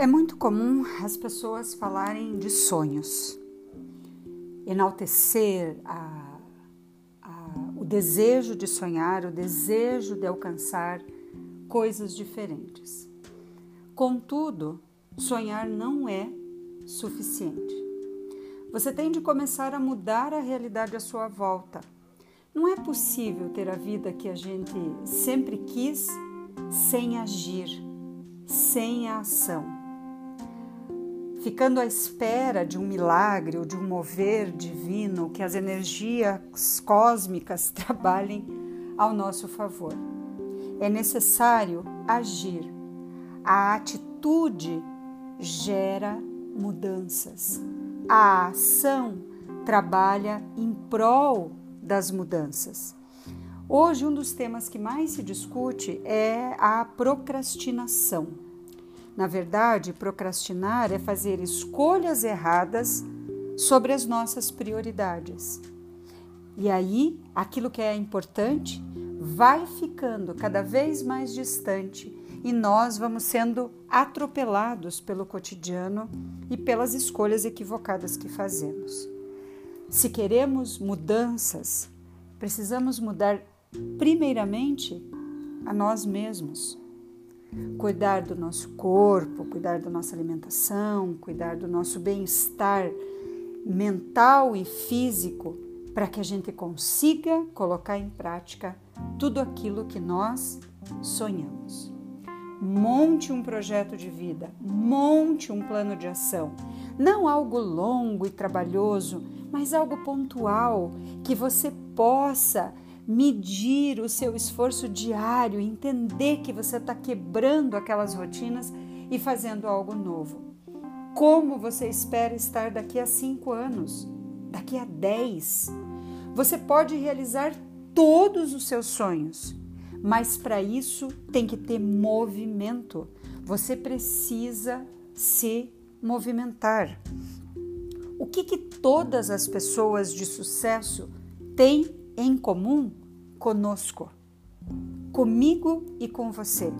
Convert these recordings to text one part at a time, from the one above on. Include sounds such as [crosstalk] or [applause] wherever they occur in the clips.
É muito comum as pessoas falarem de sonhos, enaltecer a, a, o desejo de sonhar, o desejo de alcançar coisas diferentes. Contudo, sonhar não é suficiente. Você tem de começar a mudar a realidade à sua volta. Não é possível ter a vida que a gente sempre quis sem agir, sem a ação ficando à espera de um milagre ou de um mover divino, que as energias cósmicas [laughs] trabalhem ao nosso favor. É necessário agir. A atitude gera mudanças. A ação trabalha em prol das mudanças. Hoje, um dos temas que mais se discute é a procrastinação. Na verdade, procrastinar é fazer escolhas erradas sobre as nossas prioridades. E aí, aquilo que é importante vai ficando cada vez mais distante e nós vamos sendo atropelados pelo cotidiano e pelas escolhas equivocadas que fazemos. Se queremos mudanças, precisamos mudar primeiramente a nós mesmos cuidar do nosso corpo, cuidar da nossa alimentação, cuidar do nosso bem-estar mental e físico, para que a gente consiga colocar em prática tudo aquilo que nós sonhamos. Monte um projeto de vida, monte um plano de ação. Não algo longo e trabalhoso, mas algo pontual que você possa medir o seu esforço diário, entender que você está quebrando aquelas rotinas e fazendo algo novo. Como você espera estar daqui a cinco anos, daqui a dez? Você pode realizar todos os seus sonhos, mas para isso tem que ter movimento. Você precisa se movimentar. O que, que todas as pessoas de sucesso têm em comum conosco, comigo e com você.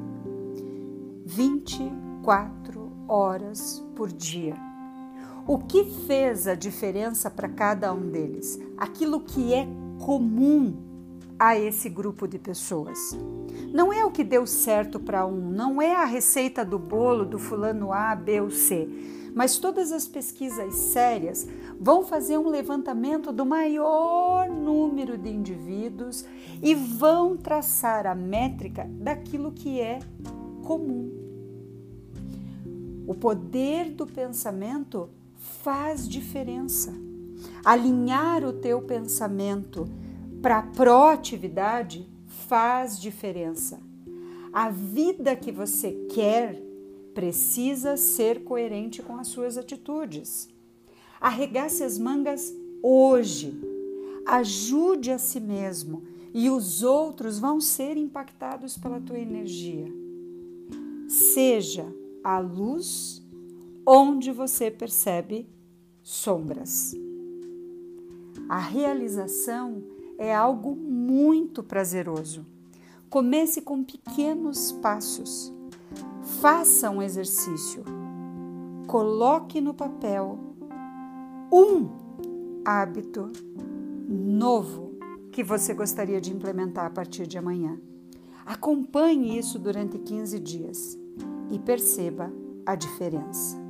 24 horas por dia. O que fez a diferença para cada um deles? Aquilo que é comum a esse grupo de pessoas. Não é o que deu certo para um, não é a receita do bolo do fulano A, B ou C mas todas as pesquisas sérias vão fazer um levantamento do maior número de indivíduos e vão traçar a métrica daquilo que é comum. O poder do pensamento faz diferença. Alinhar o teu pensamento para a proatividade faz diferença. A vida que você quer precisa ser coerente com as suas atitudes. Arregace as mangas hoje. Ajude a si mesmo e os outros vão ser impactados pela tua energia. Seja a luz onde você percebe sombras. A realização é algo muito prazeroso. Comece com pequenos passos Faça um exercício. Coloque no papel um hábito novo que você gostaria de implementar a partir de amanhã. Acompanhe isso durante 15 dias e perceba a diferença.